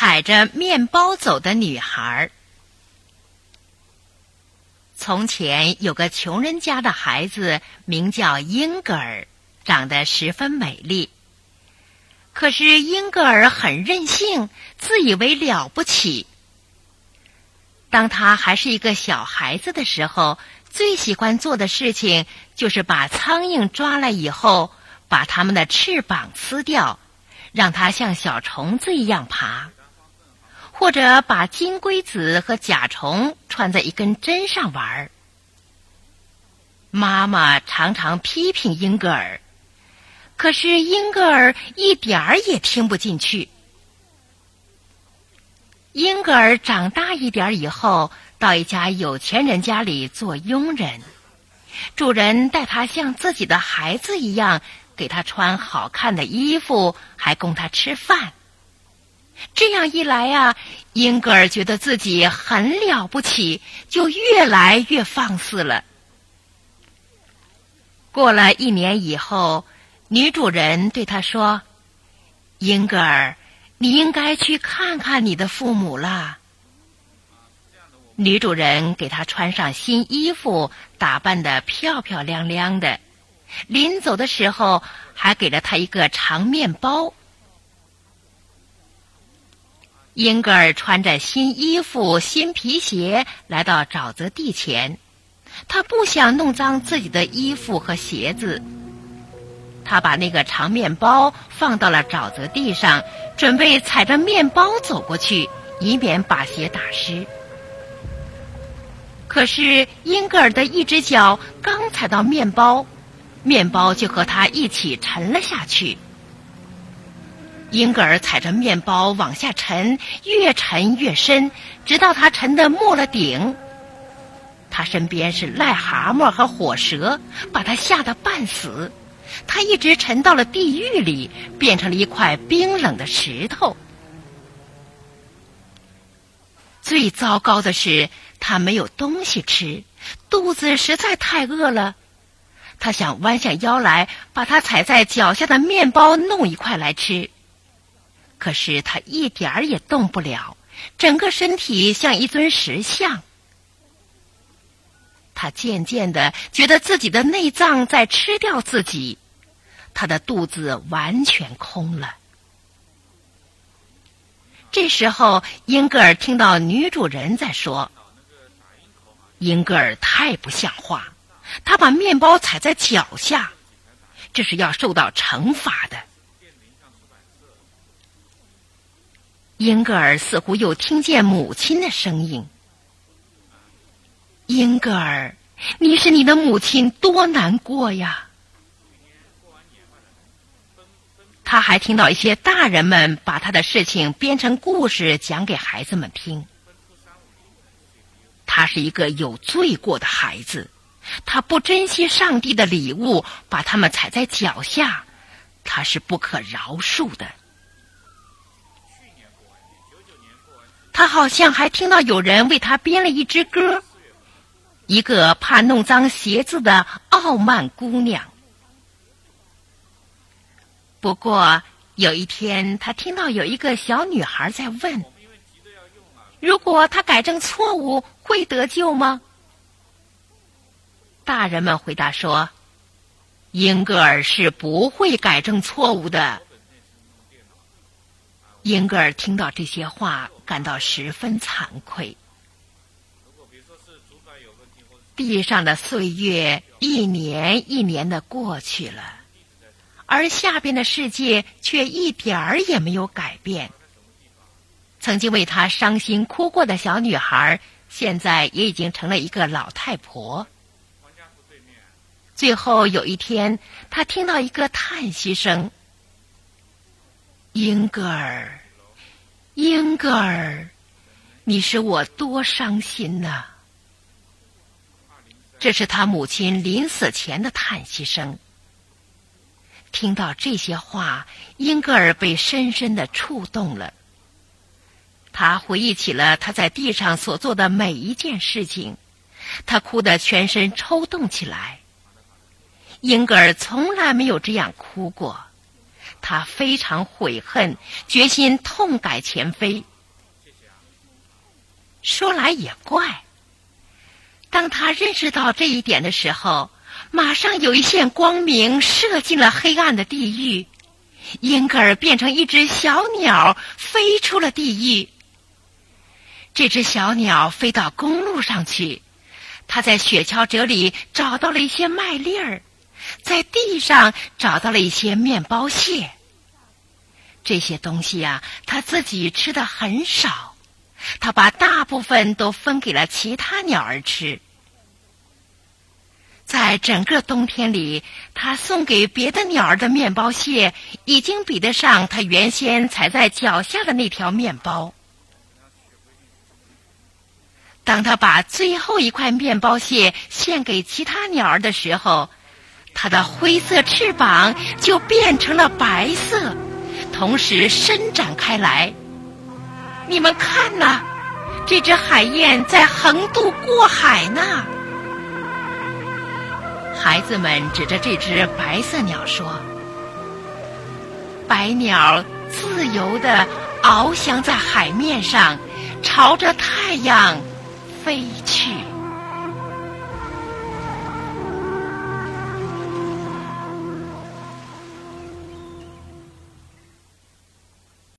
踩着面包走的女孩。从前有个穷人家的孩子，名叫英格尔，长得十分美丽。可是英格尔很任性，自以为了不起。当他还是一个小孩子的时候，最喜欢做的事情就是把苍蝇抓来以后，把它们的翅膀撕掉，让它像小虫子一样爬；或者把金龟子和甲虫穿在一根针上玩儿。妈妈常常批评英格尔。可是英格尔一点儿也听不进去。英格尔长大一点以后，到一家有钱人家里做佣人，主人待他像自己的孩子一样，给他穿好看的衣服，还供他吃饭。这样一来呀，英格尔觉得自己很了不起，就越来越放肆了。过了一年以后。女主人对他说：“英格尔，你应该去看看你的父母了。”女主人给他穿上新衣服，打扮的漂漂亮亮的，临走的时候还给了他一个长面包。英格尔穿着新衣服、新皮鞋来到沼泽地前，他不想弄脏自己的衣服和鞋子。他把那个长面包放到了沼泽地上，准备踩着面包走过去，以免把鞋打湿。可是英格尔的一只脚刚踩到面包，面包就和他一起沉了下去。英格尔踩着面包往下沉，越沉越深，直到他沉得没了顶。他身边是癞蛤蟆和火蛇，把他吓得半死。他一直沉到了地狱里，变成了一块冰冷的石头。最糟糕的是，他没有东西吃，肚子实在太饿了。他想弯下腰来，把他踩在脚下的面包弄一块来吃，可是他一点儿也动不了，整个身体像一尊石像。他渐渐的觉得自己的内脏在吃掉自己。他的肚子完全空了。这时候，英格尔听到女主人在说：“英格尔太不像话，他把面包踩在脚下，这是要受到惩罚的。”英格尔似乎又听见母亲的声音：“英格尔，你是你的母亲多难过呀！”他还听到一些大人们把他的事情编成故事讲给孩子们听。他是一个有罪过的孩子，他不珍惜上帝的礼物，把他们踩在脚下，他是不可饶恕的。他好像还听到有人为他编了一支歌，一个怕弄脏鞋子的傲慢姑娘。不过有一天，他听到有一个小女孩在问：“如果他改正错误，会得救吗？”大人们回答说：“英格尔是不会改正错误的。”英格尔听到这些话，感到十分惭愧。地上的岁月一年一年的过去了。而下边的世界却一点儿也没有改变。曾经为他伤心哭过的小女孩，现在也已经成了一个老太婆。最后有一天，他听到一个叹息声：“英格尔，英格尔，你使我多伤心呐！”这是他母亲临死前的叹息声。听到这些话，英格尔被深深的触动了。他回忆起了他在地上所做的每一件事情，他哭得全身抽动起来。英格尔从来没有这样哭过，他非常悔恨，决心痛改前非。说来也怪，当他认识到这一点的时候，马上有一线光明射进了黑暗的地狱，英格尔变成一只小鸟，飞出了地狱。这只小鸟飞到公路上去，它在雪橇辙里找到了一些麦粒儿，在地上找到了一些面包屑。这些东西呀，它自己吃的很少，它把大部分都分给了其他鸟儿吃。在整个冬天里，他送给别的鸟儿的面包屑，已经比得上他原先踩在脚下的那条面包。当他把最后一块面包屑献给其他鸟儿的时候，它的灰色翅膀就变成了白色，同时伸展开来。你们看呐，这只海燕在横渡过海呢。孩子们指着这只白色鸟说：“白鸟自由地翱翔在海面上，朝着太阳。”飞去。